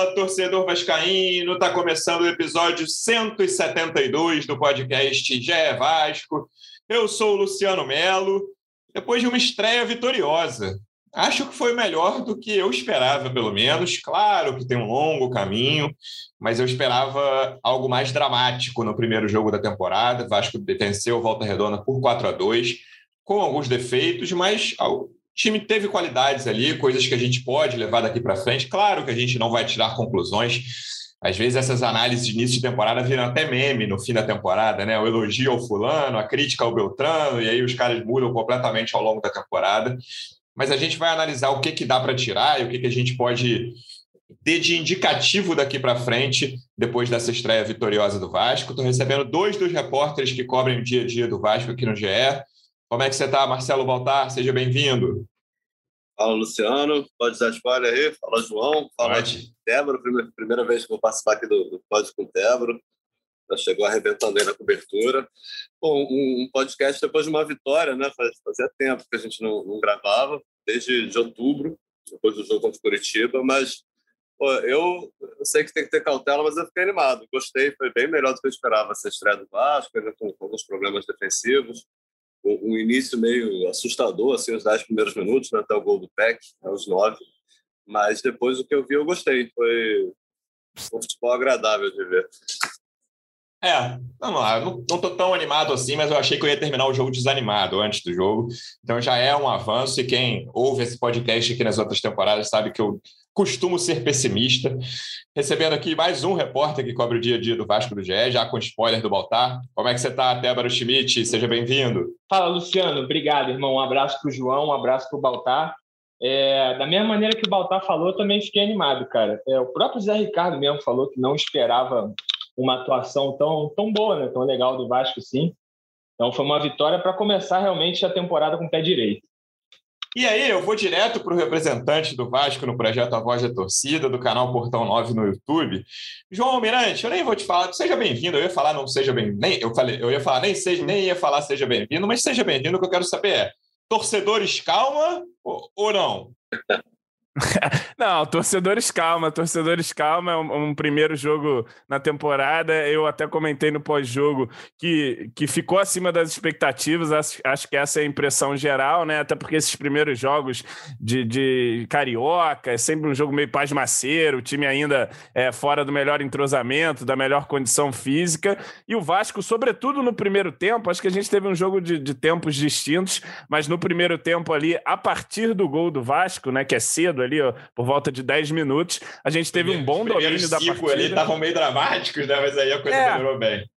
Fala, torcedor vascaíno, tá começando o episódio 172 do podcast Gé Vasco. Eu sou o Luciano Melo. Depois de uma estreia vitoriosa, acho que foi melhor do que eu esperava, pelo menos. Claro que tem um longo caminho, mas eu esperava algo mais dramático no primeiro jogo da temporada. Vasco venceu Volta Redonda por 4 a 2 com alguns defeitos, mas time teve qualidades ali, coisas que a gente pode levar daqui para frente. Claro que a gente não vai tirar conclusões. Às vezes essas análises de início de temporada viram até meme no fim da temporada, né? O elogio ao fulano, a crítica ao Beltrano, e aí os caras mudam completamente ao longo da temporada. Mas a gente vai analisar o que, que dá para tirar e o que, que a gente pode ter de indicativo daqui para frente, depois dessa estreia vitoriosa do Vasco. Estou recebendo dois dos repórteres que cobrem o dia a dia do Vasco aqui no GE. Como é que você está, Marcelo Baltar? Seja bem-vindo. Fala, Luciano. Pode dar spoiler aí? Fala, João. Fala, Pode. Débora. Primeira, primeira vez que vou participar aqui do, do Pode com Débora. Já chegou arrebentando aí na cobertura. Bom, um, um, podcast depois de uma vitória, né? Fazia tempo que a gente não, não gravava, desde de outubro, depois do jogo contra o Curitiba, mas pô, eu, eu, sei que tem que ter cautela, mas eu fiquei animado. Gostei, foi bem melhor do que eu esperava essa estreia do Vasco, ainda com, com alguns problemas defensivos um início meio assustador, assim, os dez primeiros minutos, né, até o gol do Peck, aos nove. Mas depois o que eu vi, eu gostei. Foi um futebol agradável de ver. É, lá, não, não tô tão animado assim, mas eu achei que eu ia terminar o jogo desanimado antes do jogo. Então já é um avanço, e quem ouve esse podcast aqui nas outras temporadas sabe que eu costumo ser pessimista. Recebendo aqui mais um repórter que cobre o dia a dia do Vasco do GE, já com spoiler do Baltar. Como é que você está, Débora Schmidt? Seja bem-vindo. Fala, Luciano. Obrigado, irmão. Um abraço para o João, um abraço para o Baltar. É, da mesma maneira que o Baltar falou, eu também fiquei animado, cara. É, o próprio Zé Ricardo mesmo falou que não esperava uma atuação tão, tão boa, né? tão legal do Vasco, sim. Então foi uma vitória para começar realmente a temporada com o pé direito. E aí, eu vou direto para o representante do Vasco no projeto A Voz da Torcida, do canal Portão 9 no YouTube. João Almirante, eu nem vou te falar, seja bem-vindo. Eu ia falar não seja bem, nem eu falei, eu ia falar nem seja, nem ia falar seja bem-vindo, mas seja bem-vindo. O que eu quero saber é: torcedores calma ou, ou não? Não, torcedores calma, torcedores calma. É um, um, primeiro jogo na temporada. Eu até comentei no pós-jogo que, que ficou acima das expectativas. Acho, acho, que essa é a impressão geral, né? Até porque esses primeiros jogos de, de carioca é sempre um jogo meio pasmaceiro, o time ainda é fora do melhor entrosamento, da melhor condição física. E o Vasco, sobretudo no primeiro tempo, acho que a gente teve um jogo de, de tempos distintos, mas no primeiro tempo ali, a partir do gol do Vasco, né? Que é cedo ali, ó, por volta de 10 minutos. A gente teve um bom domínio da partida. ali estavam meio dramáticos, né? Mas aí a coisa é. melhorou bem.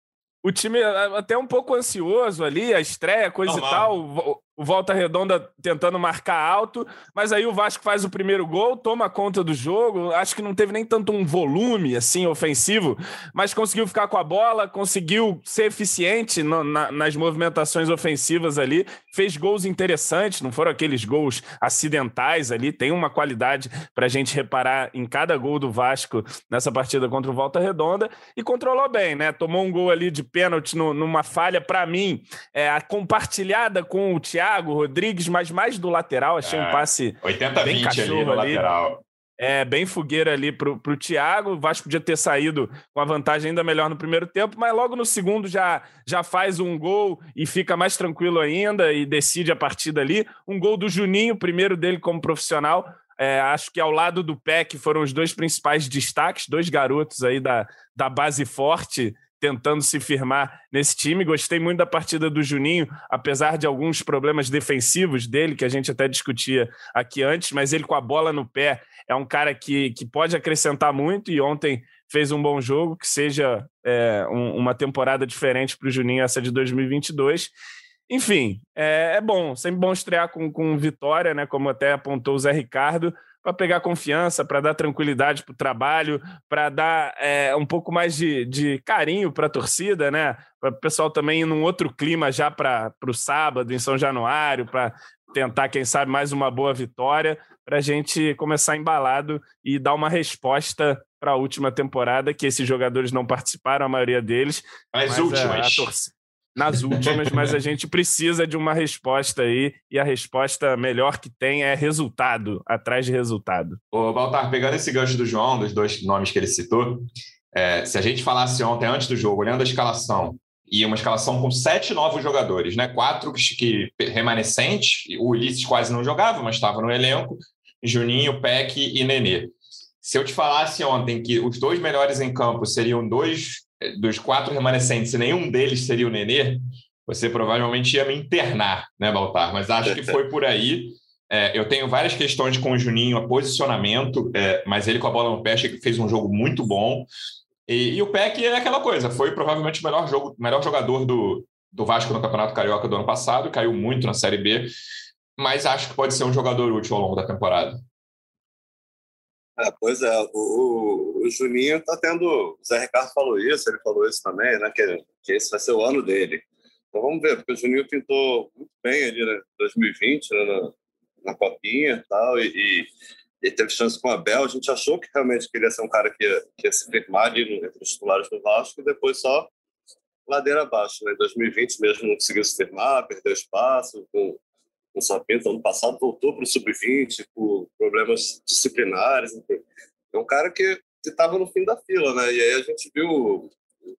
O time até um pouco ansioso ali, a estreia, coisa Normal. e tal o Volta Redonda tentando marcar alto, mas aí o Vasco faz o primeiro gol, toma conta do jogo. Acho que não teve nem tanto um volume assim ofensivo, mas conseguiu ficar com a bola, conseguiu ser eficiente no, na, nas movimentações ofensivas ali, fez gols interessantes, não foram aqueles gols acidentais ali. Tem uma qualidade para a gente reparar em cada gol do Vasco nessa partida contra o Volta Redonda e controlou bem, né? Tomou um gol ali de pênalti no, numa falha, para mim, é, compartilhada com o Thiago Thiago Rodrigues, mas mais do lateral. Achei é, um passe 80 bem cachorro ali, no ali. lateral. É, bem fogueira ali pro, pro Thiago. O Vasco podia ter saído com a vantagem ainda melhor no primeiro tempo, mas logo no segundo já, já faz um gol e fica mais tranquilo ainda e decide a partida ali. Um gol do Juninho, primeiro dele como profissional. É, acho que ao lado do PEC foram os dois principais destaques, dois garotos aí da, da base forte tentando se firmar nesse time. Gostei muito da partida do Juninho, apesar de alguns problemas defensivos dele, que a gente até discutia aqui antes, mas ele com a bola no pé é um cara que, que pode acrescentar muito e ontem fez um bom jogo, que seja é, um, uma temporada diferente para o Juninho, essa de 2022. Enfim, é, é, bom, sempre bom estrear com, com vitória, né? Como até apontou o Zé Ricardo para pegar confiança, para dar tranquilidade para o trabalho, para dar é, um pouco mais de, de carinho para a torcida, né? Para o pessoal também ir num outro clima já para o sábado, em São Januário, para tentar, quem sabe, mais uma boa vitória, para a gente começar embalado e dar uma resposta para a última temporada, que esses jogadores não participaram, a maioria deles. As mas últimas. A, a nas últimas, mas a gente precisa de uma resposta aí, e a resposta melhor que tem é resultado, atrás de resultado. Ô, Baltar, pegando esse gancho do João, dos dois nomes que ele citou, é, se a gente falasse ontem, antes do jogo, olhando a escalação, e uma escalação com sete novos jogadores, né? Quatro que, remanescentes, o Ulisses quase não jogava, mas estava no elenco, Juninho, Peck e Nenê. Se eu te falasse ontem que os dois melhores em campo seriam dois dos quatro remanescentes e nenhum deles seria o Nenê, você provavelmente ia me internar, né, Baltar? Mas acho que foi por aí. É, eu tenho várias questões com o Juninho, a posicionamento, é, mas ele com a bola no pé fez um jogo muito bom. E, e, o Peck é aquela coisa, foi provavelmente o melhor, jogo, melhor jogador do, do Vasco no Campeonato Carioca do ano passado, caiu muito na Série B, mas acho que pode ser um jogador útil ao longo da temporada. É, pois é, o, o, Juninho está tendo. O Zé Ricardo falou isso, ele falou isso também, né? Que, que esse vai ser o ano dele. Então vamos ver, porque o Juninho pintou muito bem ali né, 2020, né, na, na Copinha e tal, e, e, teve chance com o Abel. A gente achou que realmente queria ser um cara que ia, que ia se firmar ali entre os titulares do Vasco, e depois só ladeira abaixo. Né? Em 2020 mesmo não conseguiu se firmar, perdeu espaço, com com o Sapinto. Ano passado voltou para o sub-20 por problemas disciplinares. É um cara que estava no fim da fila, né? E aí a gente viu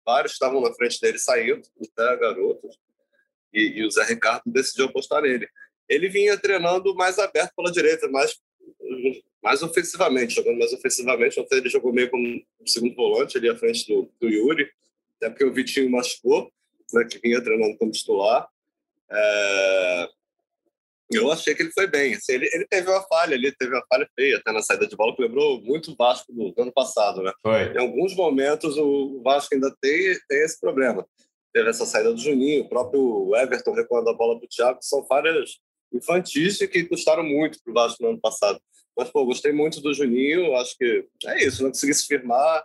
vários estavam na frente dele saindo, até garotos, e, e o Zé Ricardo decidiu apostar nele. Ele vinha treinando mais aberto pela direita, mais mais ofensivamente, jogando mais ofensivamente. Ontem ele jogou meio como segundo volante ali à frente do, do Yuri, até porque o Vitinho machucou, né, que vinha treinando como titular. É, eu achei que ele foi bem. Assim, ele, ele teve uma falha ali, teve uma falha feia até na saída de bola, que lembrou muito o Vasco do, ano passado, né? Foi. Em alguns momentos o Vasco ainda tem, tem esse problema. Teve essa saída do Juninho, o próprio Everton recuando a bola para o Thiago, são falhas infantis que custaram muito para o Vasco no ano passado. Mas, pô, gostei muito do Juninho, acho que é isso, não consegui se firmar.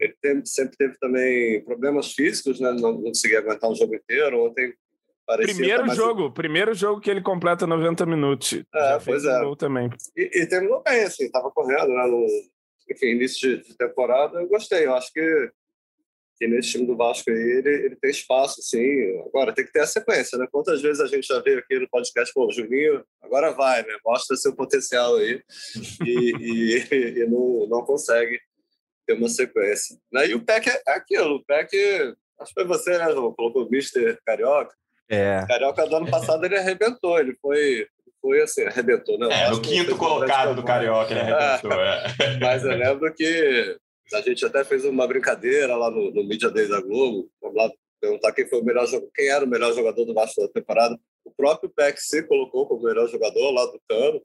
Ele sempre teve também problemas físicos, né? não, não conseguia aguentar o jogo inteiro. Ontem primeiro jogo, primeiro jogo que ele completa 90 minutos. É, pois é. Um também. E, e, terminou bem, assim, tava correndo, né? No, enfim, início de, de, temporada, eu gostei. Eu acho que, que nesse time do Vasco aí, ele, ele tem espaço, sim. Agora, tem que ter a sequência, né? Quantas vezes a gente já veio aqui no podcast, pô, Juninho, agora vai, né? Mostra seu potencial aí. e, e, e não, não consegue ter uma sequência. Né? E o PEC é aquilo, o PEC, acho que foi você, né, João? Colocou o Mister Carioca. É. Carioca do ano passado ele arrebentou, ele foi, foi assim, arrebentou, né? É, no quinto colocado do Carioca ele arrebentou, é. Mas eu lembro que a gente até fez uma brincadeira lá no, no Media Days da Globo, vamos lá perguntar quem foi o melhor quem era o melhor jogador do Vasco da temporada. O próprio se colocou como melhor jogador lá do Cano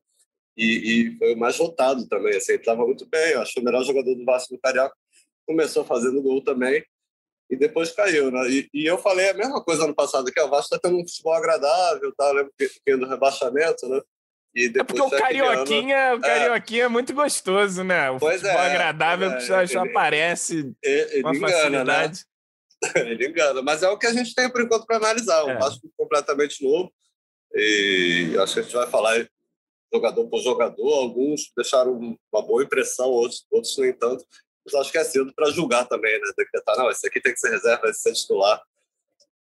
e, e foi o mais votado também. Assim, ele estava muito bem, eu acho que o melhor jogador do Vasco do Carioca começou fazendo gol também e depois caiu, né? E, e, eu falei a mesma coisa ano passado, que o Vasco está tendo um futebol agradável, tá? Lembro que do rebaixamento, né? E é depois é porque o Carioquinha, ano, o Carioquinha é. é. muito gostoso, né? O pois futebol é, agradável é, só, só aparece ele, com ele facilidade. Engana, né? ele engana, mas é o que a gente tem por enquanto para analisar. O é. Vasco completamente novo. E acho que a gente vai falar jogador por jogador. Alguns deixaram uma boa impressão, outros, outros nem tanto mas acho que é cedo para julgar também, né? Decretar, não, esse aqui tem que ser reserva, esse ser titular.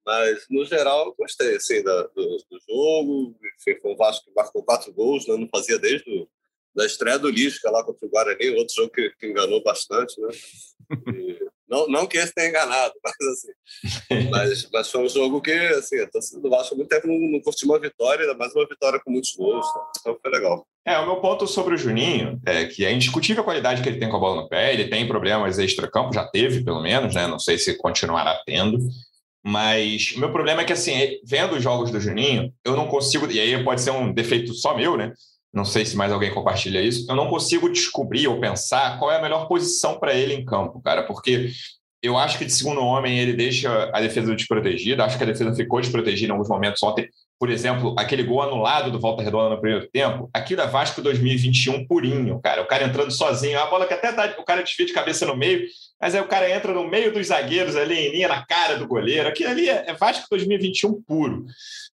Mas, no geral, eu gostei assim, da, do, do, jogo. Enfim, foi um Vasco que marcou quatro gols, né? não fazia desde o, da estreia do Lisca lá contra o Guarani, outro jogo que, que enganou bastante. Né? Não, não que esse tenha enganado, mas assim. Mas, mas foi um jogo que, assim, a torcida do Vasco há muito tempo não, não curtiu uma vitória, ainda mais uma vitória com muitos gols. Tá? Então foi legal. É, o meu ponto sobre o Juninho é que é indiscutível a qualidade que ele tem com a bola no pé, ele tem problemas extra-campo, já teve, pelo menos, né? Não sei se continuará tendo. Mas o meu problema é que, assim, vendo os jogos do Juninho, eu não consigo, e aí pode ser um defeito só meu, né? Não sei se mais alguém compartilha isso. Eu não consigo descobrir ou pensar qual é a melhor posição para ele em campo, cara, porque eu acho que de segundo homem ele deixa a defesa desprotegida. Acho que a defesa ficou desprotegida em alguns momentos ontem. Por exemplo, aquele gol anulado do Volta Redonda no primeiro tempo, aquilo é Vasco 2021 purinho, cara. O cara entrando sozinho, a bola que até dá, o cara desvia de cabeça no meio, mas aí o cara entra no meio dos zagueiros ali, em linha na cara do goleiro. Aquilo ali é, é Vasco 2021 puro.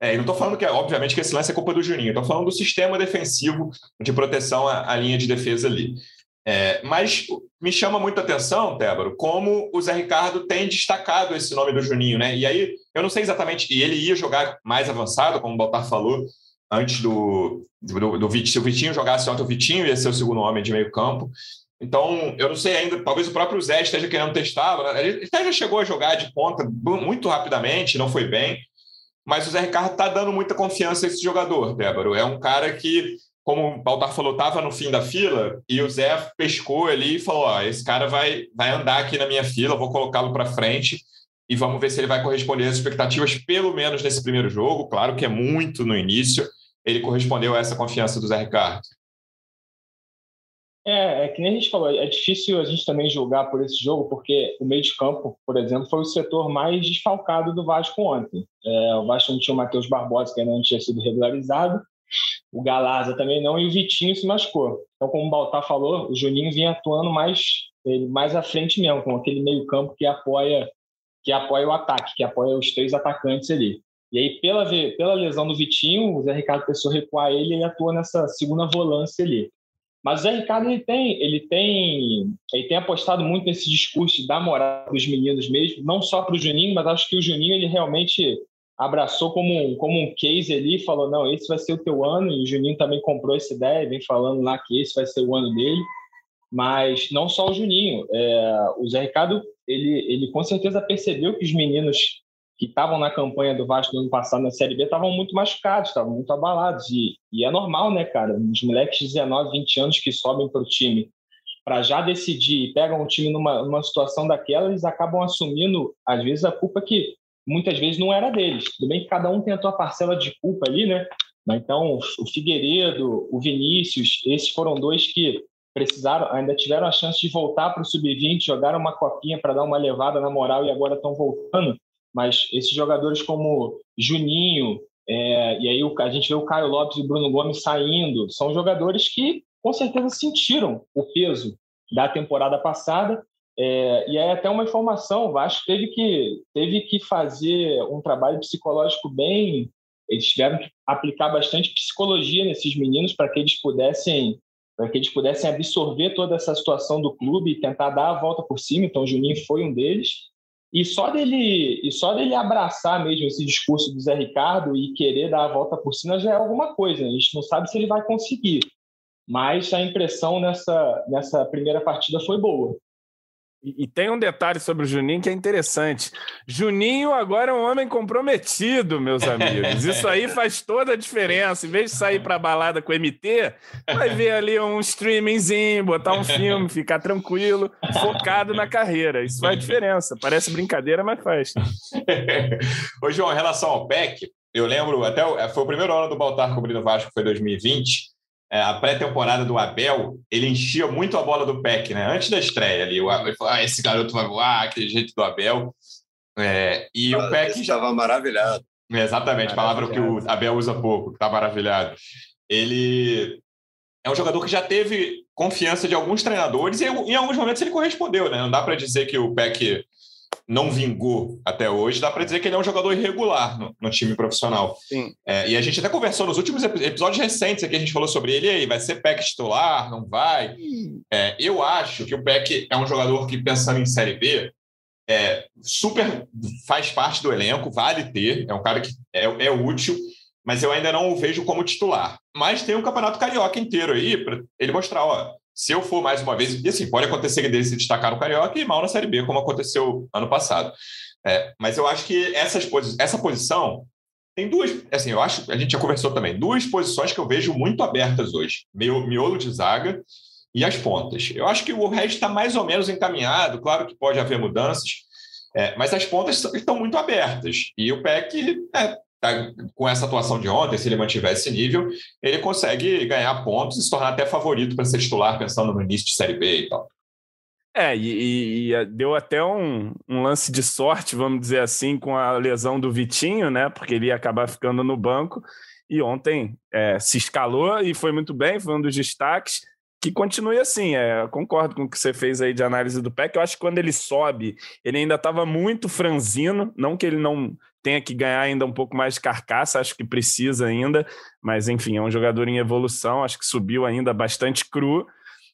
É, e não estou falando que, obviamente, que esse lance é culpa do Juninho, estou falando do sistema defensivo de proteção à, à linha de defesa ali. É, mas me chama muita atenção, Tébaro, como o Zé Ricardo tem destacado esse nome do Juninho, né? E aí Eu não sei exatamente, e ele ia jogar mais avançado, como o Baltar falou, antes do, do, do Vitinho. Se o Vitinho jogasse ontem, o Vitinho ia ser o segundo homem de meio campo. Então, eu não sei ainda, talvez o próprio Zé esteja querendo testar. Né? Ele até já chegou a jogar de ponta muito rapidamente, não foi bem. Mas o Zé Ricardo está dando muita confiança a esse jogador, Débora. É um cara que, como o Baltar falou, estava no fim da fila e o Zé pescou ali e falou: Ó, esse cara vai, vai andar aqui na minha fila, vou colocá-lo para frente e vamos ver se ele vai corresponder às expectativas, pelo menos nesse primeiro jogo. Claro que é muito no início. Ele correspondeu a essa confiança do Zé Ricardo. É, é que nem a gente falou, é difícil a gente também julgar por esse jogo, porque o meio de campo, por exemplo, foi o setor mais desfalcado do Vasco ontem. É, o Vasco não tinha o Matheus Barbosa, que ainda não tinha sido regularizado, o Galaza também não, e o Vitinho se machucou. Então, como o Baltar falou, o Juninho vinha atuando mais, mais à frente mesmo, com aquele meio campo que apoia, que apoia o ataque, que apoia os três atacantes ali. E aí, pela, pela lesão do Vitinho, o Zé Ricardo pensou recuar ele e ele atua nessa segunda volância ali. Mas o Zé Ricardo ele tem, ele tem, ele tem apostado muito nesse discurso da moral dos meninos mesmo, não só para o Juninho, mas acho que o Juninho ele realmente abraçou como um, como um case ali, falou não, esse vai ser o teu ano e o Juninho também comprou essa ideia, vem falando lá que esse vai ser o ano dele. Mas não só o Juninho, é, o Zé Ricardo ele, ele com certeza percebeu que os meninos que estavam na campanha do Vasco no ano passado na Série B estavam muito machucados, estavam muito abalados. E, e é normal, né, cara? Os moleques de 19, 20 anos que sobem para o time para já decidir e pegam o time numa, numa situação daquela, eles acabam assumindo, às vezes, a culpa que muitas vezes não era deles. Tudo bem que cada um tem a parcela de culpa ali, né? Então, o Figueiredo, o Vinícius, esses foram dois que precisaram, ainda tiveram a chance de voltar para o sub-20, jogaram uma copinha para dar uma levada na moral e agora estão voltando mas esses jogadores como Juninho, é, e aí a gente vê o Caio Lopes e o Bruno Gomes saindo, são jogadores que com certeza sentiram o peso da temporada passada. É, e aí até uma informação, o Vasco teve que, teve que fazer um trabalho psicológico bem. Eles tiveram que aplicar bastante psicologia nesses meninos para que eles pudessem para que eles pudessem absorver toda essa situação do clube e tentar dar a volta por cima. Então, o Juninho foi um deles. E só dele, e só dele abraçar mesmo esse discurso do Zé Ricardo e querer dar a volta por cima já é alguma coisa. A gente não sabe se ele vai conseguir. Mas a impressão nessa, nessa primeira partida foi boa. E, tem um detalhe sobre o Juninho que é interessante. Juninho agora é um homem comprometido, meus amigos. Isso aí faz toda a diferença. Em vez de sair para balada com o MT, vai ver ali um streamingzinho, botar um filme, ficar tranquilo, focado na carreira. Isso faz diferença. Parece brincadeira, mas faz. Ô, João, em relação ao PEC, eu lembro, até foi o primeiro ano do Baltar cobrindo o Vasco, foi 2020 é, a pré-temporada do Abel, ele enchia muito a bola do Peck, né? Antes da estreia ali. O Abel falou, ah, esse garoto vai voar, aquele jeito do Abel. É, e ah, o Peck. Estava maravilhado. Exatamente, palavra que o Abel usa pouco, está maravilhado. Ele é um jogador que já teve confiança de alguns treinadores e em alguns momentos ele correspondeu, né? Não dá para dizer que o Peck não vingou até hoje, dá para dizer que ele é um jogador irregular no, no time profissional. É, e a gente até conversou nos últimos episódios recentes aqui, a gente falou sobre ele, aí vai ser Peck titular, não vai? É, eu acho que o Peck é um jogador que, pensando em Série B, é, super faz parte do elenco, vale ter, é um cara que é, é útil, mas eu ainda não o vejo como titular. Mas tem um campeonato carioca inteiro aí para ele mostrar, ó, se eu for mais uma vez, e assim, pode acontecer dele se destacar no Carioca e mal na Série B, como aconteceu ano passado. É, mas eu acho que essas posi essa posição tem duas, assim, eu acho, a gente já conversou também, duas posições que eu vejo muito abertas hoje: miolo de zaga e as pontas. Eu acho que o resto está mais ou menos encaminhado, claro que pode haver mudanças, é, mas as pontas estão muito abertas. E o PEC é, com essa atuação de ontem, se ele mantiver esse nível, ele consegue ganhar pontos e se tornar até favorito para ser titular, pensando no início de Série B e tal. É, e, e deu até um, um, lance de sorte, vamos dizer assim, com a lesão do Vitinho, né? Porque ele ia acabar ficando no banco. E ontem é, se escalou e foi muito bem, foi um dos destaques. Que continue assim, é, concordo com o que você fez aí de análise do PEC. Eu acho que quando ele sobe, ele ainda estava muito franzino, não que ele não tenha que ganhar ainda um pouco mais de carcaça, acho que precisa ainda, mas enfim, é um jogador em evolução, acho que subiu ainda bastante cru.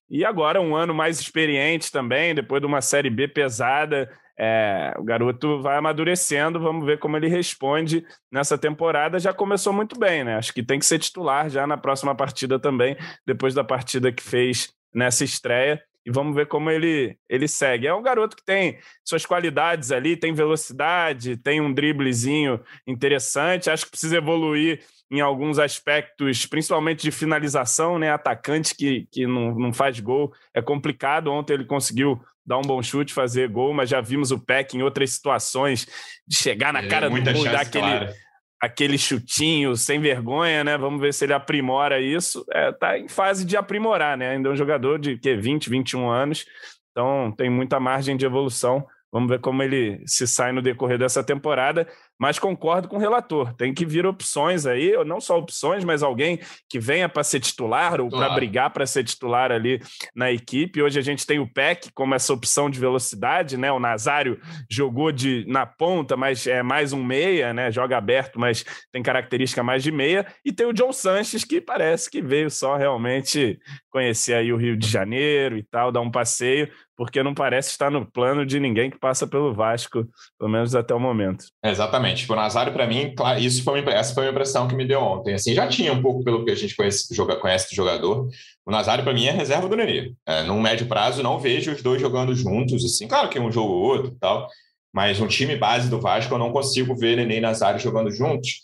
E agora um ano mais experiente também, depois de uma Série B pesada, é, o garoto vai amadurecendo, vamos ver como ele responde nessa temporada. Já começou muito bem, né? Acho que tem que ser titular já na próxima partida também, depois da partida que fez nessa estreia e vamos ver como ele, ele segue. É um garoto que tem suas qualidades ali, tem velocidade, tem um driblezinho interessante. Acho que precisa evoluir em alguns aspectos, principalmente de finalização, né? Atacante que, que não, não faz gol é complicado. Ontem ele conseguiu dar um bom chute, fazer gol, mas já vimos o Peck em outras situações de chegar na é, cara do gol, dar aquele, clara aquele chutinho sem vergonha, né? Vamos ver se ele aprimora isso. É, tá em fase de aprimorar, né? Ainda é um jogador de que 20, 21 anos, então tem muita margem de evolução. Vamos ver como ele se sai no decorrer dessa temporada mas concordo com o relator. Tem que vir opções aí, não só opções, mas alguém que venha para ser titular ou para brigar para ser titular ali na equipe. Hoje a gente tem o PEC como essa opção de velocidade, né? O Nazário jogou de na ponta, mas é mais um meia, né? Joga aberto, mas tem característica mais de meia. E tem o John Sanches, que parece que veio só realmente conhecer aí o Rio de Janeiro e tal, dar um passeio, porque não parece estar no plano de ninguém que passa pelo Vasco, pelo menos até o momento. exatamente. Tipo, o Nazário, para mim, claro, isso foi uma, essa foi a impressão que me deu ontem. Assim, já tinha um pouco pelo que a gente conhece, joga, conhece do jogador. O Nazário, para mim, é reserva do Nenê. É, num médio prazo, não vejo os dois jogando juntos. Assim, claro que um jogo ou outro tal, mas um time base do Vasco, eu não consigo ver Nenê e Nazário jogando juntos.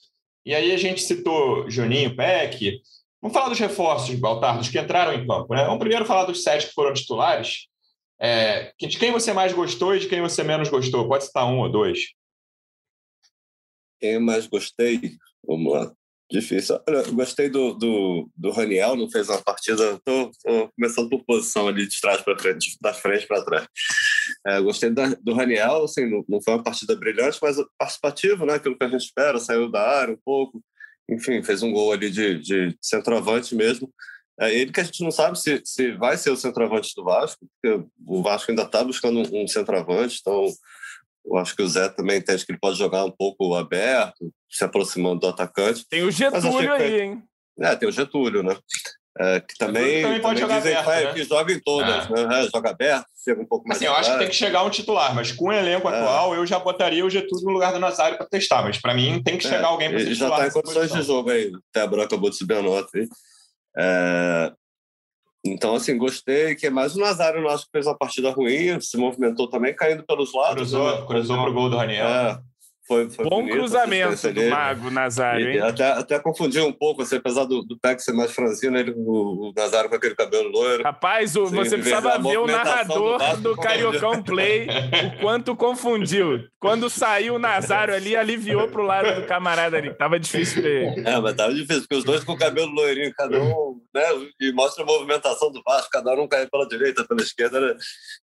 E aí a gente citou Juninho, Peck. Vamos falar dos reforços, Baltar, dos que entraram em campo. Né? Vamos primeiro falar dos sete que foram titulares. É, de quem você mais gostou e de quem você menos gostou? Pode citar um ou dois. Quem eu mais gostei? Vamos lá. Difícil. Olha, eu gostei do, do, do Raniel, não fez uma partida. Estou começando por posição ali de trás para frente, da frente para trás. É, gostei da, do Raniel, assim, não, não, foi uma partida brilhante, mas participativo, né? Aquilo que a gente espera, saiu da área um pouco. Enfim, fez um gol ali de, de centroavante mesmo. É ele que a gente não sabe se, se vai ser o centroavante do Vasco, porque o Vasco ainda está buscando um, um centroavante, então eu acho que o Zé também entende que ele pode jogar um pouco aberto, se aproximando do atacante. Tem o Getúlio aí, hein? É, tem o Getúlio, né? É, que também, também pode também jogar aberto, né? que joga em todas, é. né? É, joga aberto, chega um pouco mais. Assim, eu acho que tem que chegar um titular, mas com o elenco é. atual, eu já botaria o Getúlio no lugar do Nazário para testar. Mas para mim tem que é, chegar alguém para Ele já está em condições posição. de jogo aí. Até a Branca acabou de subir a nota aí. É, então, assim, gostei. que mais o Nazário, acho que fez uma partida ruim, se movimentou também, caindo pelos lados. Cruzou, né? cruzou pro gol do Raniel. É, foi, foi Bom bonito, cruzamento do Mago Nazário, hein? Até, até confundiu um pouco, assim, apesar do, do Peck ser mais franzino, ele, o, o Nazário com aquele cabelo loiro. Rapaz, o, você precisava ver o narrador do, do Cariocão Play, o quanto confundiu. Quando saiu o Nazário ali, aliviou pro lado do camarada ali. Tava difícil ver. É, mas tava difícil, porque os dois com o cabelo loirinho, cada um, né? E mostra a movimentação do Vasco, cada um cai pela direita, pela esquerda, né?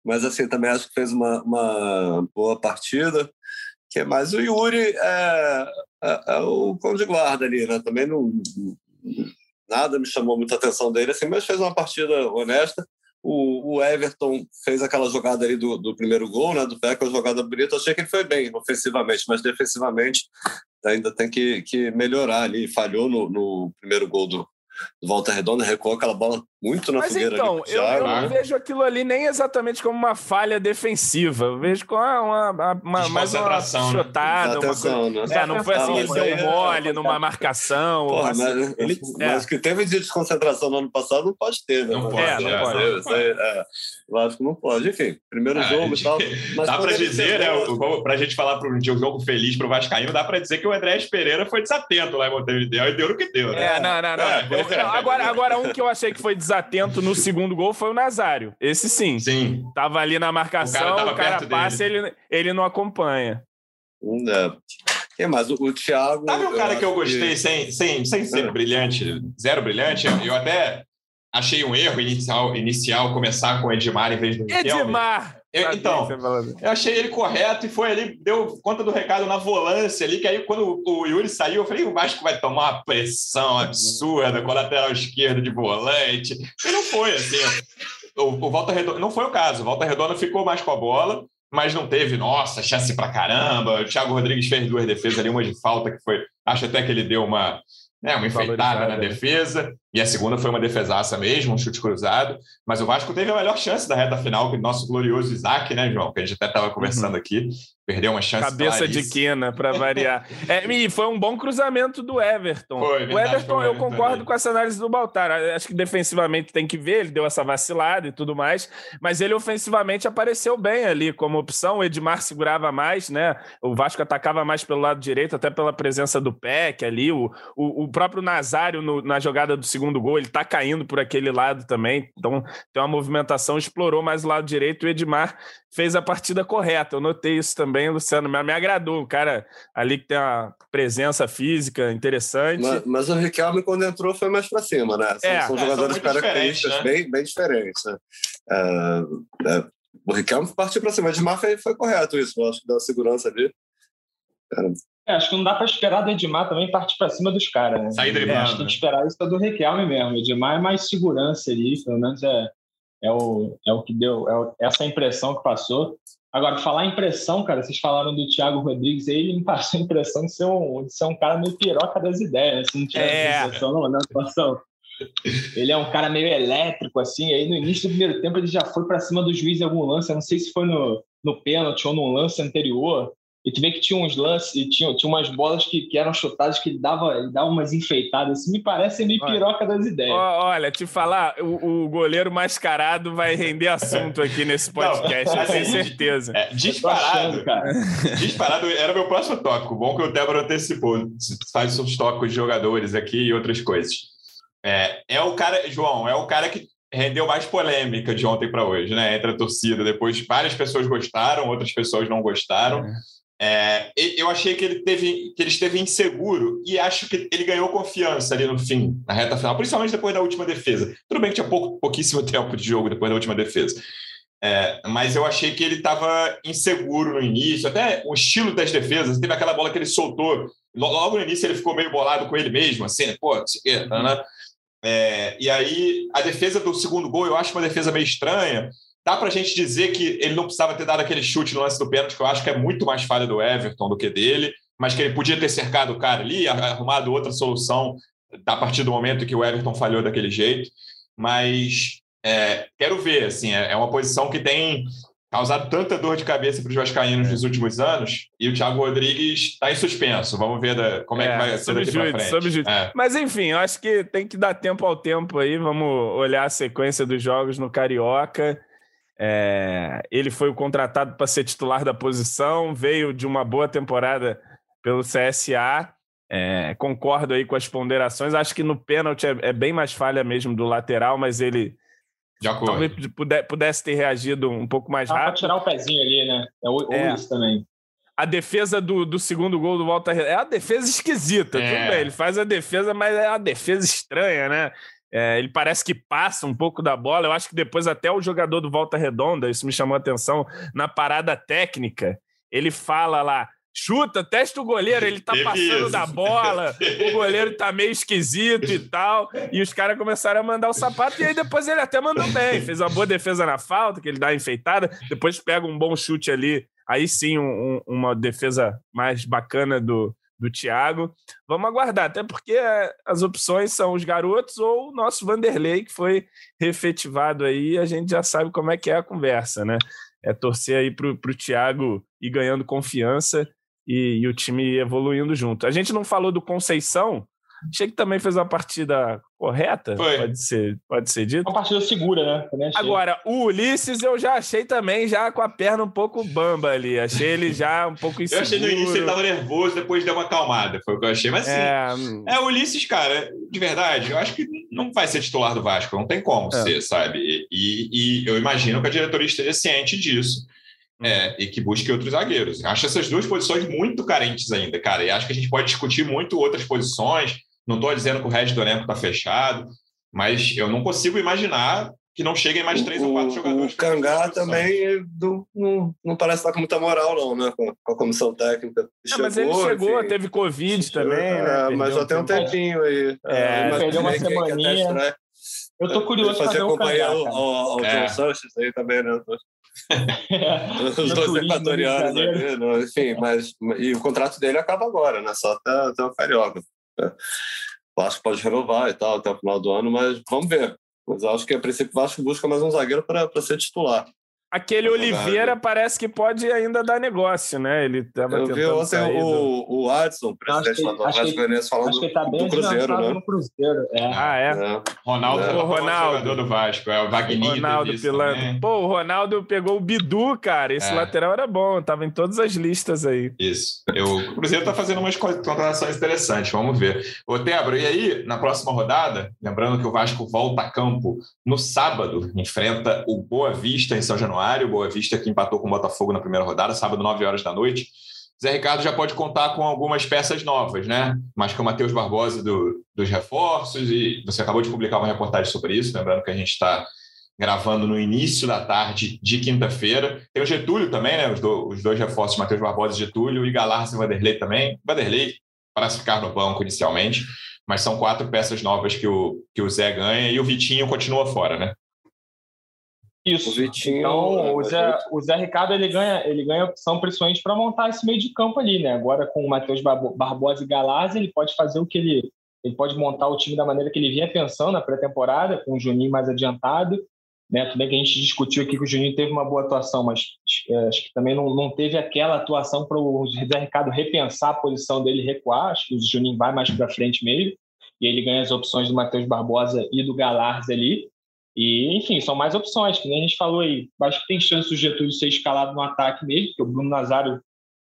Mas assim, também acho que fez uma, uma boa partida que mais o Yuri é, é, é o cão de guarda ali, né? Também não nada me chamou muita atenção dele, assim, mas fez uma partida honesta. O, o Everton fez aquela jogada ali do, do primeiro gol, né? Do Peca, jogada bonita. Achei que ele foi bem ofensivamente, mas defensivamente ainda tem que, que melhorar ali. Falhou no, no primeiro gol do, Volta Redonda recuou aquela bola muito na Mas fogueira. Então, eu, eu não vejo aquilo ali nem exatamente como uma falha defensiva. Eu vejo como uma, uma, uma mais uma chutada. Uma coisa... né? é, não foi assim, ele deu um mole numa marcação. Porra, assim. mas, ele, é. mas que teve de desconcentração no ano passado não pode ter, né? Não pode, é, não pode. Isso aí, é, eu acho que não pode. Enfim, primeiro ah, jogo e tal. Mas dá para dizer, né? Para a gente falar para um jogo feliz para o Vascaíno, dá para dizer que o Andrés Pereira foi desatento lá em Montevideo e deu no que deu, né? É, não, não, não. É, não, agora, agora, um que eu achei que foi desatento no segundo gol foi o Nazário. Esse sim. Sim. Tava ali na marcação, o cara, o cara passa, ele, ele não acompanha. É. Quem mais? O, o Thiago. Sabe um cara que eu gostei que... sem, sem, sem ser é. brilhante, zero brilhante? Eu até achei um erro inicial, inicial começar com o Edmar em vez do Edmar! Eu, então, eu achei ele correto e foi ali, deu conta do recado na volância ali, que aí quando o Yuri saiu, eu falei, o Vasco vai tomar uma pressão absurda com a lateral esquerda de volante. E não foi, assim. O, o Volta Redonda, não foi o caso. O Volta Redonda ficou mais com a bola, mas não teve, nossa, chance pra caramba. O Thiago Rodrigues fez duas defesas ali, uma de falta que foi, acho até que ele deu uma né? Uma enfeitada na defesa. E a segunda foi uma defesaça mesmo, um chute cruzado. Mas o Vasco teve a melhor chance da reta final, que o nosso glorioso Isaac, né, João? Que a gente até estava conversando uhum. aqui. Perdeu uma chance Cabeça de quina, para variar. é, e foi um bom cruzamento do Everton. Foi, o Everton, eu concordo também. com essa análise do Baltar. Acho que defensivamente tem que ver, ele deu essa vacilada e tudo mais, mas ele ofensivamente apareceu bem ali como opção. O Edmar segurava mais, né? O Vasco atacava mais pelo lado direito, até pela presença do Peck ali. O, o, o próprio Nazário no, na jogada do segundo gol, ele tá caindo por aquele lado também. Então tem uma movimentação, explorou mais o lado direito. O Edmar fez a partida correta. Eu notei isso também, Luciano. Me, me agradou. O cara ali que tem uma presença física interessante. Mas, mas o Riquelme, quando entrou, foi mais para cima, né? São, é, são jogadores característicos né? bem, bem diferentes. Né? É, é, o Riquelme partiu para cima. O Edmar foi, foi correto isso. Eu acho que deu segurança ali. É, acho que não dá para esperar do Edmar também partir para cima dos caras, né? Sair driblando. Acho que tem que esperar isso do Riquelme mesmo. O Edmar é mais segurança ali, pelo menos é, é, o, é o que deu, é o, essa impressão que passou. Agora, falar impressão, cara, vocês falaram do Thiago Rodrigues aí, ele me passou a impressão de ser um, de ser um cara meio piroca das ideias, né? Se não tiver é. impressão, não, na situação. Ele é um cara meio elétrico, assim. Aí no início do primeiro tempo ele já foi para cima do juiz em algum lance. Eu não sei se foi no, no pênalti ou no lance anterior. E tu vê que tinha uns lances, tinha, tinha umas bolas que, que eram chutadas que ele dava, ele dava umas enfeitadas. Isso me parece meio piroca das ideias. Olha, te falar, o, o goleiro mascarado vai render assunto aqui nesse podcast, Não, eu tenho certeza. É, disparado, achando, disparado era meu próximo toque. O bom que o Débora antecipou. Faz os toques de jogadores aqui e outras coisas. É, é o cara, João, é o cara que rendeu mais polêmica de ontem para hoje, né? Entre a torcida. Depois, várias pessoas gostaram, outras pessoas não gostaram. É. É, eu achei que ele teve que ele esteve inseguro e acho que ele ganhou confiança ali no fim, na reta final, principalmente depois da última defesa. Tudo bem que tinha pouco, pouquíssimo tempo de jogo depois da última defesa. É, mas eu achei que ele estava inseguro no início, até o estilo das defesas. Teve aquela bola que ele soltou, logo no início ele ficou meio bolado com ele mesmo, assim, né? pô, não sei o quê, né? É, e aí a defesa do segundo gol eu acho uma defesa meio estranha, Dá para a gente dizer que ele não precisava ter dado aquele chute no lance do pênalti, que eu acho que é muito mais falha do Everton do que dele, mas que ele podia ter cercado o cara ali, arrumado outra solução a partir do momento que o Everton falhou daquele jeito. Mas é, quero ver, assim, é, é uma posição que tem causado tanta dor de cabeça para os vascaínos nos últimos anos e o Thiago Rodrigues está em suspenso. Vamos ver da, como é, é, que vai ser daqui para frente. É. Mas enfim, eu acho que tem que dar tempo ao tempo aí. Vamos olhar a sequência dos jogos no Carioca. É, ele foi o contratado para ser titular da posição, veio de uma boa temporada pelo CSA. É, concordo aí com as ponderações. Acho que no pênalti é, é bem mais falha mesmo do lateral, mas ele talvez pudesse ter reagido um pouco mais rápido. Para tirar o pezinho ali, né? É o, é. isso também. A defesa do, do segundo gol do Volta é uma defesa esquisita, é. tudo bem. Ele faz a defesa, mas é uma defesa estranha, né? É, ele parece que passa um pouco da bola. Eu acho que depois até o jogador do Volta Redonda, isso me chamou a atenção, na parada técnica, ele fala lá, chuta, testa o goleiro, ele tá passando da bola, o goleiro tá meio esquisito e tal, e os caras começaram a mandar o sapato, e aí depois ele até mandou bem, fez uma boa defesa na falta, que ele dá enfeitada, depois pega um bom chute ali, aí sim um, um, uma defesa mais bacana do, do Thiago. Vamos aguardar, até porque as opções são os garotos ou o nosso Vanderlei, que foi refetivado aí, a gente já sabe como é que é a conversa, né? É torcer aí para o Thiago ir ganhando confiança e, e, o time evoluindo junto. A gente não falou do Conceição, Achei que também fez uma partida correta, Foi. pode ser, pode ser dito. Uma partida segura, né? Agora, o Ulisses eu já achei também já com a perna um pouco bamba ali. Achei ele já um pouco inseguro. Eu achei no início ele tava nervoso, depois deu uma acalmada. Foi o que eu achei. Mas assim, é, é o Ulisses, cara, de verdade, eu acho que não vai ser titular do Vasco. Não tem como é. ser, sabe? E, e eu imagino que a diretoria esteja ciente disso. É, e que busque outros zagueiros. Acho essas duas posições muito carentes ainda, cara. E acho que a gente pode discutir muito outras posições. Não estou dizendo que o resto do elenco está fechado, mas eu não consigo imaginar que não cheguem mais três o, ou quatro jogadores. O Cangá também não, não, não, parece estar com muita moral, não, né? Com, com a comissão técnica. É, chegou, mas ele chegou, enfim, teve Covid também, é, né? Mas já tem um tempinho aí. É, é perdeu uma semaninha. Eu tô curioso para ver o Cangá. Ao, ao, ao é. John Sanches aí também, né? Os dois equatorianos aqui, enfim, mas e o contrato dele acaba agora, né? Só até, até o Carioca. O Vasco pode renovar e tal até o final do ano, mas vamos ver. Mas acho que a princípio o Vasco busca mais um zagueiro para ser titular. Aquele Oliveira parece que pode ainda dar negócio, né? Ele estava Eu vi ontem o, o Adson, presidente do Atlético Goianiense, falando acho que tá bem do Cruzeiro, né? Cruzeiro. É. Ah, é? é. Ronaldo, é. O Ronaldo. jogador do Vasco, é o Wagner. Ronaldo pilando. Pô, o Ronaldo pegou o Bidu, cara. Esse é. lateral era bom, tava em todas as listas aí. Isso. Eu, o Cruzeiro tá fazendo umas contratações interessantes, vamos ver. Ô, Tebro, e aí, na próxima rodada, lembrando que o Vasco volta a campo no sábado, enfrenta o Boa Vista em São Januário Operário, Boa Vista que empatou com o Botafogo na primeira rodada, sábado, 9 horas da noite. Zé Ricardo já pode contar com algumas peças novas, né? Mas que o Matheus Barbosa do, dos reforços, e você acabou de publicar uma reportagem sobre isso, lembrando que a gente está gravando no início da tarde de quinta-feira. Tem o Getúlio também, né? Os, do, os dois reforços, Matheus Barbosa e Getúlio, e Galarza e Vanderlei também. Vanderlei parece ficar no banco inicialmente, mas são quatro peças novas que o, que o Zé ganha e o Vitinho continua fora, né? Isso. O Vitinho, então, o Zé, o Zé Ricardo ele ganha, ele ganha opção principalmente para montar esse meio de campo ali, né? Agora com o Matheus Barbosa e Galaz, ele pode fazer o que ele. Ele pode montar o time da maneira que ele vinha pensando na pré-temporada, com o Juninho mais adiantado. Né? Tudo bem que a gente discutiu aqui que o Juninho teve uma boa atuação, mas é, acho que também não, não teve aquela atuação para o Zé Ricardo repensar a posição dele e recuar. Acho que o Juninho vai mais para frente mesmo. E ele ganha as opções do Matheus Barbosa e do Galarza ali. E, enfim, são mais opções, que nem a gente falou aí. Acho que tem chance do Getúlio ser escalado no ataque mesmo, porque o Bruno Nazário,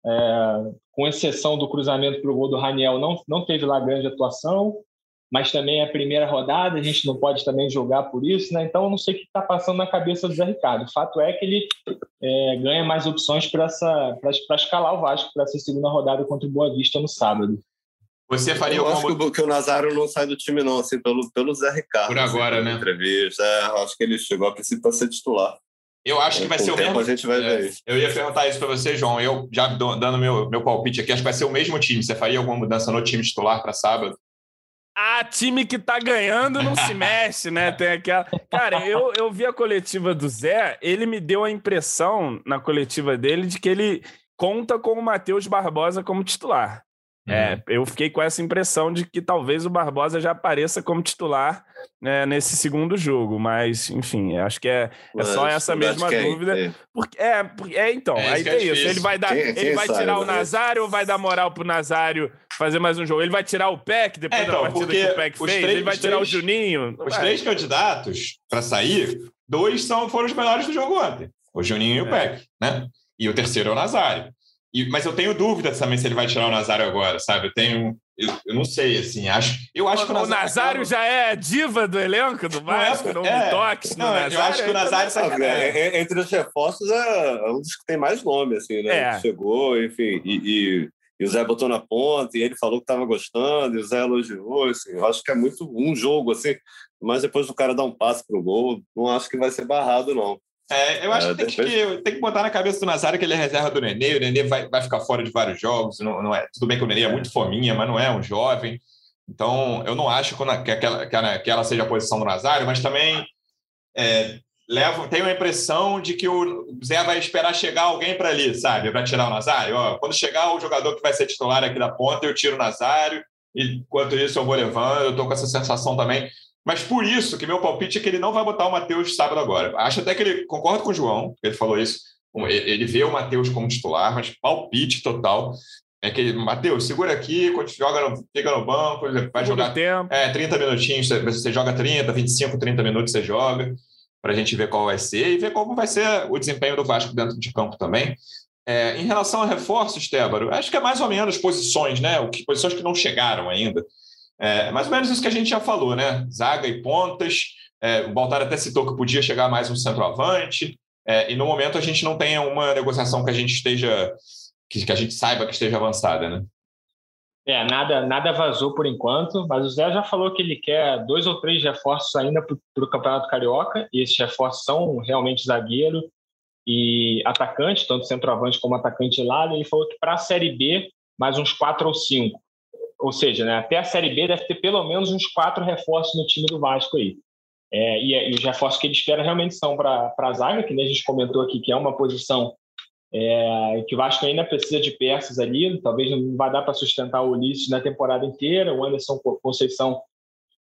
é, com exceção do cruzamento para o gol do Raniel, não, não teve lá grande atuação, mas também é a primeira rodada, a gente não pode também jogar por isso, né? Então, eu não sei o que está passando na cabeça do Zé Ricardo. O fato é que ele é, ganha mais opções para escalar o Vasco para essa segunda rodada contra o Boa Vista no sábado. Você faria eu acho que, que o Nazário não sai do time, não, assim, pelo, pelo Zé Ricardo. Por assim, agora, né? Entrevista. É, acho que ele chegou a princípio para ser titular. Eu acho que vai ser o mesmo. A gente vai ver é, Eu ia perguntar isso para você, João. Eu já dando meu, meu palpite aqui, acho que vai ser o mesmo time. Você faria alguma mudança no time titular para sábado? Ah, time que tá ganhando não se mexe, né? Tem aquela. Cara, eu, eu vi a coletiva do Zé, ele me deu a impressão na coletiva dele de que ele conta com o Matheus Barbosa como titular. É, uhum. eu fiquei com essa impressão de que talvez o Barbosa já apareça como titular né, nesse segundo jogo, mas enfim, acho que é, é só essa mesma dúvida. É. Porque, é, é, então, é aí tem é isso. Ele vai dar, quem, ele vai tirar o né? Nazário ou vai dar moral pro Nazário fazer mais um jogo? Ele vai tirar o PEC depois então, da partida que o PEC fez? Três, ele vai tirar três, o Juninho? Os três candidatos para sair, dois são, foram os melhores do jogo ontem. O Juninho e o PEC, né? E o terceiro é o Nazário. E, mas eu tenho dúvidas também se ele vai tirar o Nazário agora, sabe? Eu tenho. Eu, eu não sei, assim, acho. Eu acho o, que o Nazário, o Nazário já é diva do elenco do Vasco, não, é, não me toques não, Nazário. Eu acho que o Nazário. Sabe, é, é, entre os reforços é um dos que tem mais nome, assim, né? É. Chegou, enfim, e, e, e, o Zé botou na ponta, e ele falou que estava gostando, e o Zé elogiou, assim, eu acho que é muito um jogo, assim, mas depois do cara dar um passe pro gol, não acho que vai ser barrado, não. É, eu acho é, que, tem que tem que botar na cabeça do Nazário que ele é reserva do Nenê, o Nenê vai, vai ficar fora de vários jogos, não, não é, tudo bem que o Nenê é muito fominha, mas não é um jovem, então eu não acho que, aquela, que, ela seja a posição do Nazário, mas também é, levo, tenho a impressão de que o Zé vai esperar chegar alguém para ali, sabe, para tirar o Nazário, Ó, quando chegar o jogador que vai ser titular aqui da ponta, eu tiro o Nazário, enquanto isso eu vou levando, eu estou com essa sensação também, mas por isso que meu palpite é que ele não vai botar o Matheus sábado agora. Acho até que ele concorda com o João, ele falou isso. Ele vê o Matheus como titular, mas palpite total. É que, Matheus, segura aqui, joga no, fica no banco, vai jogar tempo. É, 30 minutinhos, você joga 30, 25, 30 minutos você joga, para a gente ver qual vai ser e ver como vai ser o desempenho do Vasco dentro de campo também. É, em relação a reforços, Tébaro, acho que é mais ou menos posições, né? O que, posições que não chegaram ainda. É mais ou menos isso que a gente já falou, né? Zaga e pontas. É, o Baltar até citou que podia chegar mais um centroavante. É, e no momento a gente não tem uma negociação que a gente esteja, que, que a gente saiba que esteja avançada, né? É, nada, nada vazou por enquanto, mas o Zé já falou que ele quer dois ou três reforços ainda para o Campeonato Carioca, e esses reforços são realmente zagueiro e atacante, tanto centroavante como atacante lado. Ele falou que para a Série B, mais uns quatro ou cinco ou seja, né, até a Série B deve ter pelo menos uns quatro reforços no time do Vasco aí. É, e, e, os reforços que ele espera realmente são para a zaga, que a gente comentou aqui, que é uma posição É, que o Vasco ainda precisa de peças ali, talvez não vai dar para sustentar o Ulisses na temporada inteira. O Anderson Conceição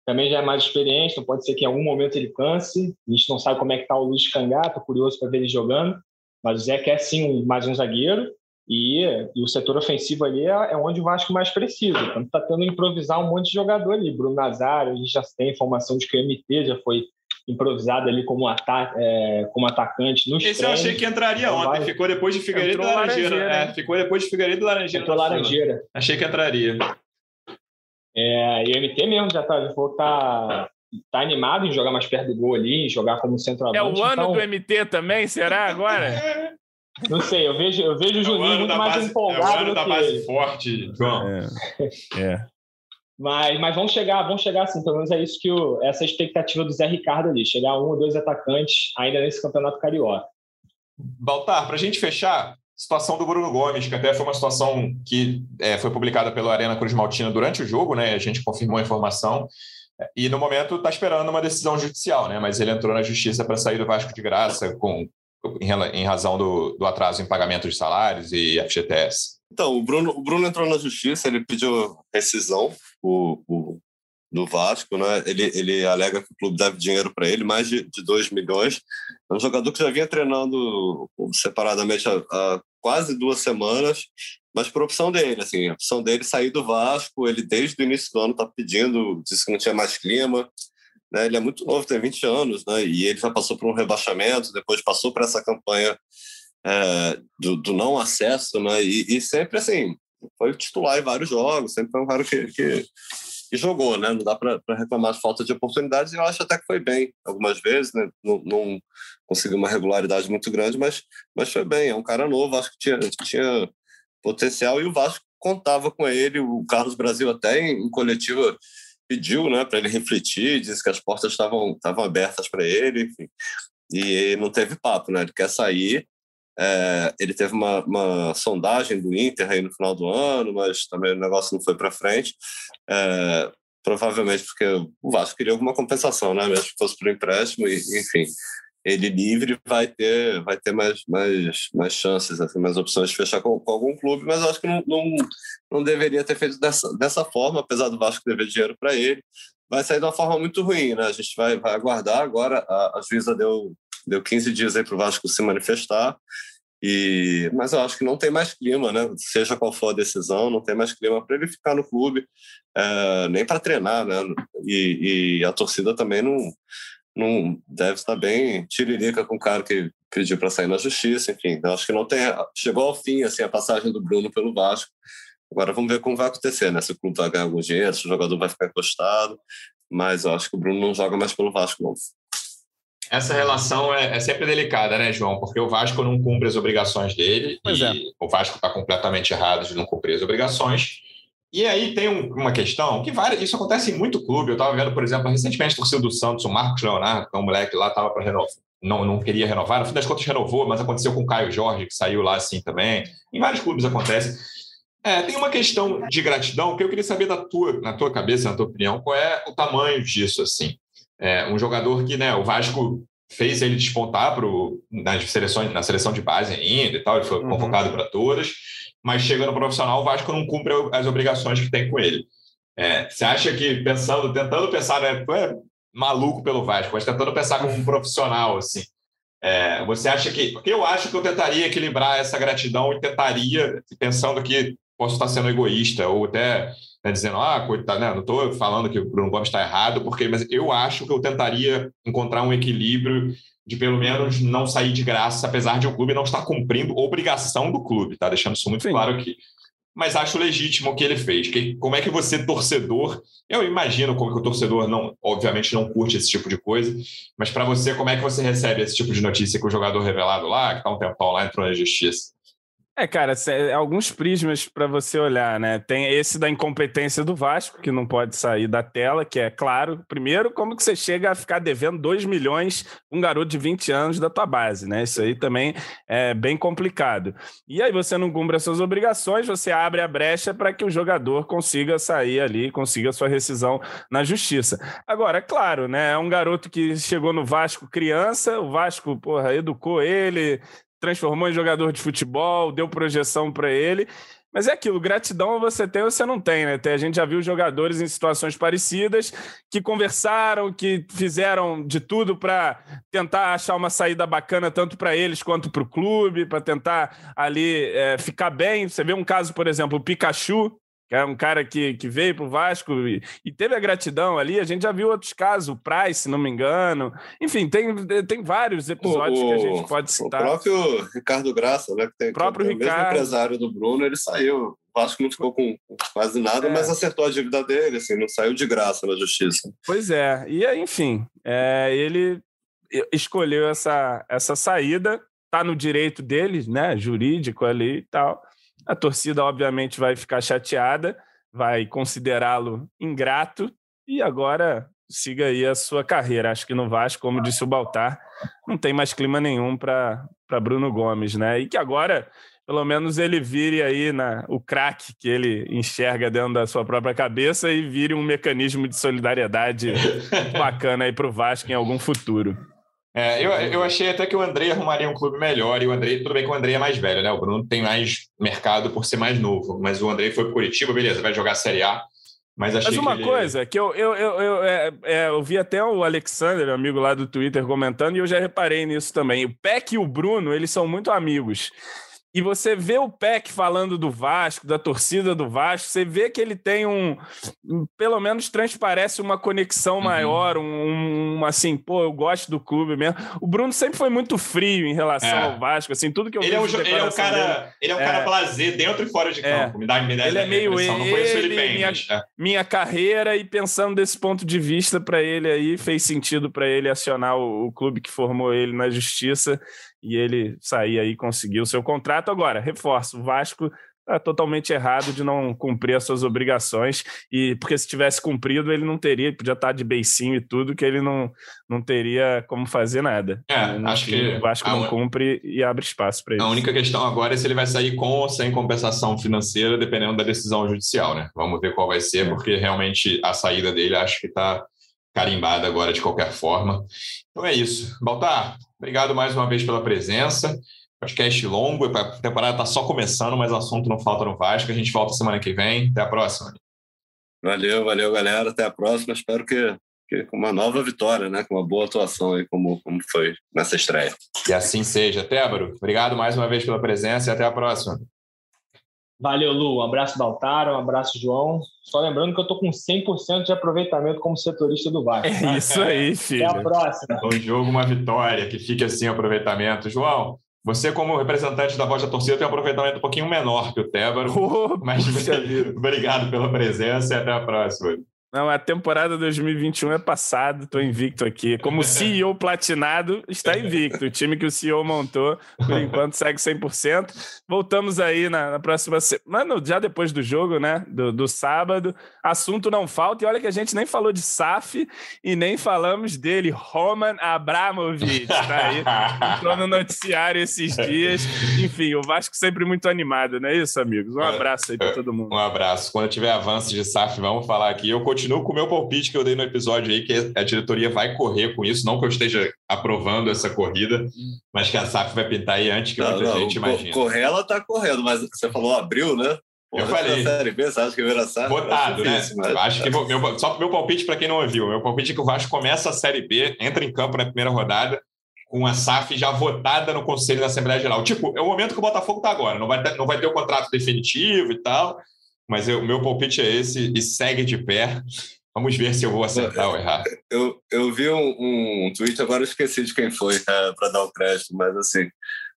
também já é mais experiente, então pode ser que em algum momento ele canse. A gente não sabe como é que está o Luiz Cangá, estou curioso para ver ele jogando. Mas o Zé quer sim mais um zagueiro e, e, o setor ofensivo ali é, é, onde o Vasco mais precisa. Então está tendo que improvisar um monte de jogador ali. Bruno Nazário, a gente já tem informação de que o MT já foi improvisado ali como, ata é, como atacante no Esse eu achei que entraria então, ontem, ficou depois de Figueiredo e Laranjeira. Laranjeira. É, ficou depois de Figueiredo e Laranjeira. Entrou Laranjeira. Achei que entraria. É, e o MT mesmo já está tá, tá animado em jogar mais perto do gol ali, em jogar como centroavante. É o ano então... do MT também, será agora? Não sei, eu vejo, eu vejo o Juninho muito mais base, empolgado. É o ano da base ele. forte, João. É. é. Mas, mas vão chegar, vão chegar assim, pelo menos é isso que o, essa expectativa do Zé Ricardo ali, chegar um ou dois atacantes ainda nesse campeonato carioca. Baltar, para a gente fechar, situação do Bruno Gomes, que até foi uma situação que é, foi publicada pela Arena Cruz Maltina durante o jogo, né? A gente confirmou a informação. E no momento está esperando uma decisão judicial, né? Mas ele entrou na justiça para sair do Vasco de graça com, em, razão do, do atraso em pagamento de salários e FGTS. Então, o Bruno, o Bruno entrou na justiça, ele pediu rescisão o, o, do Vasco, né? Ele, ele alega que o clube deve dinheiro para ele, mais de, de 2 milhões. É um jogador que já vinha treinando separadamente há, há quase duas semanas, mas por opção dele, assim, a opção dele sair do Vasco, ele desde o início do ano está pedindo, disse que não tinha mais clima, né? Ele é muito novo, tem 20 anos, né? E ele já passou por um rebaixamento, depois passou por essa campanha é, do, do, não acesso, né? E, e, sempre assim, foi titular em vários jogos, sempre foi um cara que, que, que jogou, né? Não dá para reclamar de falta de oportunidades. E eu acho até que foi bem algumas vezes, né? Não, não conseguiu uma regularidade muito grande, mas, mas foi bem. É um cara novo, acho que tinha, tinha potencial e o Vasco contava com ele. O Carlos Brasil até em, em coletiva pediu, né, para ele refletir, disse que as portas estavam abertas para ele, enfim. E não teve papo, né? Ele quer sair é, ele teve uma, uma, sondagem do Inter aí no final do ano, mas também o negócio não foi para frente. É, provavelmente porque o Vasco queria alguma compensação, né? Mesmo que fosse o empréstimo, e, enfim. Ele livre vai ter, vai ter mais, mais, mais chances, assim, mais opções de fechar com, com algum clube, mas acho que não, não, não deveria ter feito dessa, dessa forma, apesar do Vasco dever dinheiro para ele. Vai sair de uma forma muito ruim, né? A gente vai, vai aguardar agora. A, a juíza deu, deu 15 dias aí para o Vasco se manifestar. E, mas eu acho que não tem mais clima, né? Seja qual for a decisão, não tem mais clima para ele ficar no clube, é, nem para treinar, né? E, e, a torcida também não, não deve estar bem tiririca com o cara que pediu para sair na justiça, enfim. Eu acho que não tem. Chegou ao fim assim, a passagem do Bruno pelo Vasco. Agora vamos ver como vai acontecer, né? Se o clube vai ganhar algum dinheiro, se o jogador vai ficar encostado. Mas eu acho que o Bruno não joga mais pelo Vasco, não essa relação é, é, sempre delicada, né, João? Porque o Vasco não cumpre as obrigações dele pois e é. o Vasco está completamente errado de não cumprir as obrigações. E aí tem um, uma questão que várias, isso acontece em muito clube. Eu estava vendo, por exemplo, recentemente a torcida do Santos, o Marcos Leonardo, que é um moleque lá, estava para renovar. Não, não queria renovar, no fim das contas renovou, mas aconteceu com o Caio Jorge, que saiu lá assim também. Em vários clubes acontece. É, tem uma questão de gratidão que eu queria saber da tua, na tua cabeça, na tua opinião, qual é o tamanho disso, assim. É, um jogador que né, o Vasco fez ele despontar pro, nas seleções, na seleção de base ainda e tal, ele foi uhum. convocado para todas, mas chega no profissional, o Vasco não cumpre as obrigações que tem com ele. É, você acha que, pensando, tentando pensar, né, tu é maluco pelo Vasco, mas tentando pensar como um profissional, assim, é, você acha que. Porque eu acho que eu tentaria equilibrar essa gratidão e tentaria, pensando que posso estar sendo egoísta, ou até né, dizendo, ah, coitado, né, não estou falando que o Bruno Gomes está errado, porque, mas eu acho que eu tentaria encontrar um equilíbrio de pelo menos não sair de graça, apesar de o clube não estar cumprindo obrigação do clube, tá? Deixando isso muito Sim. claro aqui. Mas acho legítimo o que ele fez. Que, como é que você, torcedor, eu imagino como que o torcedor não, obviamente, não curte esse tipo de coisa, mas para você, como é que você recebe esse tipo de notícia que o jogador revelado lá, que está um tempão lá, entrou na justiça? É, cara, alguns prismas para você olhar, né? Tem esse da incompetência do Vasco, que não pode sair da tela, que é claro. Primeiro, como que você chega a ficar devendo 2 milhões um garoto de 20 anos da tua base, né? Isso aí também é bem complicado. E aí você não cumpre as suas obrigações, você abre a brecha para que o jogador consiga sair ali, consiga sua rescisão na justiça. Agora, é claro, né? É um garoto que chegou no Vasco criança, o Vasco, porra, educou ele, transformou em jogador de futebol, deu projeção para ele. Mas é aquilo, gratidão você tem ou você não tem, né? A gente já viu jogadores em situações parecidas que conversaram, que fizeram de tudo para tentar achar uma saída bacana tanto para eles quanto para o clube, para tentar ali é, ficar bem. Você vê um caso, por exemplo, o Pikachu, é um cara que, que veio para o Vasco e, e, teve a gratidão ali. A gente já viu outros casos, o Price, se não me engano. Enfim, tem, tem vários episódios o, que a gente pode citar. O próprio Ricardo Graça, né? Que tem, o próprio que é o Ricardo. mesmo empresário do Bruno, ele saiu. O Vasco não ficou com quase nada, é. mas acertou a dívida dele, assim, não saiu de graça na justiça. Pois é. E, enfim, é, ele escolheu essa, essa saída, tá no direito dele, né? Jurídico ali e tal. A torcida, obviamente, vai ficar chateada, vai considerá-lo ingrato e agora siga aí a sua carreira. Acho que no Vasco, como disse o Baltar, não tem mais clima nenhum para Bruno Gomes, né? E que agora, pelo menos, ele vire aí na, o craque que ele enxerga dentro da sua própria cabeça e vire um mecanismo de solidariedade bacana aí para o Vasco em algum futuro. É, eu, eu achei até que o André arrumaria um clube melhor, e o André, tudo bem que o André é mais velho, né? O Bruno tem mais mercado por ser mais novo, mas o André foi para Curitiba, beleza, vai jogar a Série A. Mas, achei mas uma que ele... coisa que eu, eu, eu, eu, é, é, eu vi até o Alexander, amigo lá do Twitter, comentando, e eu já reparei nisso também. O Peck e o Bruno, eles são muito amigos. E você vê o Peck falando do Vasco, da torcida do Vasco, você vê que ele tem um. Pelo menos transparece uma conexão uhum. maior, um, um, assim, pô, eu gosto do clube mesmo. O Bruno sempre foi muito frio em relação é. ao Vasco, assim, tudo que eu ele é um, ele é um cara dele, Ele é um é, cara prazer dentro e fora de é. campo. Me dá, me dá ele é meio ele, não conheço ele bem, minha, mas, é. minha carreira, e pensando desse ponto de vista, para ele aí, fez sentido para ele acionar o, o clube que formou ele na justiça e ele sair aí e conseguir o seu contrato. Agora, reforço, o Vasco está totalmente errado de não cumprir as suas obrigações, e porque se tivesse cumprido, ele não teria, podia estar de beicinho e tudo, que ele não, não teria como fazer nada. É, acho que o Vasco não un... cumpre e abre espaço para isso. A única questão agora é se ele vai sair com ou sem compensação financeira, dependendo da decisão judicial, né? Vamos ver qual vai ser, porque realmente a saída dele acho que está carimbada agora de qualquer forma. Então é isso. Baltar, Obrigado mais uma vez pela presença. Podcast longo, a temporada está só começando, mas assunto não falta no Vasco. A gente volta semana que vem. Até a próxima. Valeu, valeu, galera. Até a próxima. Espero que, que com uma nova vitória, né? Com uma boa atuação aí, como, como foi nessa estreia. Que assim seja. Tébaro, obrigado mais uma vez pela presença e até a próxima. Valeu, Lu. Um abraço, Baltar. Um abraço, João. Só lembrando que eu tô com 100% de aproveitamento como setorista do Vasco. É isso aí, filho. Até a próxima. Um jogo, uma vitória. Que fique assim o aproveitamento. João, você, como representante da voz da torcida, tem um aproveitamento um pouquinho menor que o Tébaro. Oh, mas obrigado pela presença e até a próxima. Não, a temporada 2021 é passada, estou invicto aqui. Como CEO platinado, está invicto. O time que o CEO montou, por enquanto, segue 100%. Voltamos aí na, na próxima semana, já depois do jogo, né? Do, do, sábado. Assunto não falta. E olha que a gente nem falou de SAF e nem falamos dele, Roman Abramovich. Tá aí. Entrou no noticiário esses dias. Enfim, o Vasco sempre muito animado, não é isso, amigos? Um abraço aí para todo mundo. Um abraço. Quando tiver avanço de SAF, vamos falar aqui. Eu continuo continuo com o meu palpite que eu dei no episódio aí, que a diretoria vai correr com isso. Não que eu esteja aprovando essa corrida, mas que a SAF vai pintar aí antes que não, muita não, gente imagine. Correr, ela tá correndo, mas você falou abril, né? eu falei. Série B, você acha que vira SAF? Votado, né? Mas... Acho que meu, só meu palpite para quem não ouviu. Meu palpite é que o Vasco começa a Série B, entra em campo na primeira rodada, com a SAF já votada no Conselho da Assembleia Geral. Tipo, é o momento que o Botafogo está agora. Não vai, ter, não vai ter o contrato definitivo e tal, mas o meu palpite é esse e segue de pé. Vamos ver se eu vou acertar ou errar. Eu, eu vi um, um tweet, agora eu esqueci de quem foi, é, para dar o crédito, mas assim,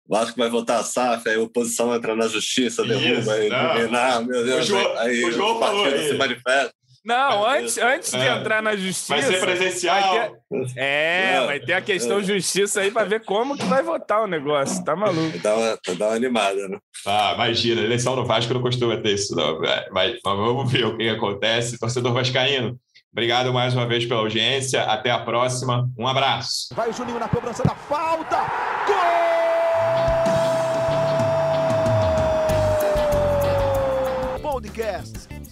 o Vasco vai votar a SAF, aí a oposição entra na justiça, derruba, aí, não. meu Deus, o João, aí, o João falou aí. se manifesta. Não, antes, antes de é. entrar na justiça. Vai ser presencial. Vai ter, é, vai ter a questão é. justiça aí para ver como que vai votar o negócio. Tá maluco. Dá uma, dá uma animada, né? Ah, imagina, eleição no Vasco não costuma ter isso, não. Mas, vamos ver o que acontece. Torcedor Vascaíno, obrigado mais uma vez pela audiência. Até a próxima. Um abraço. Vai o Juninho na cobrança da falta. Gol!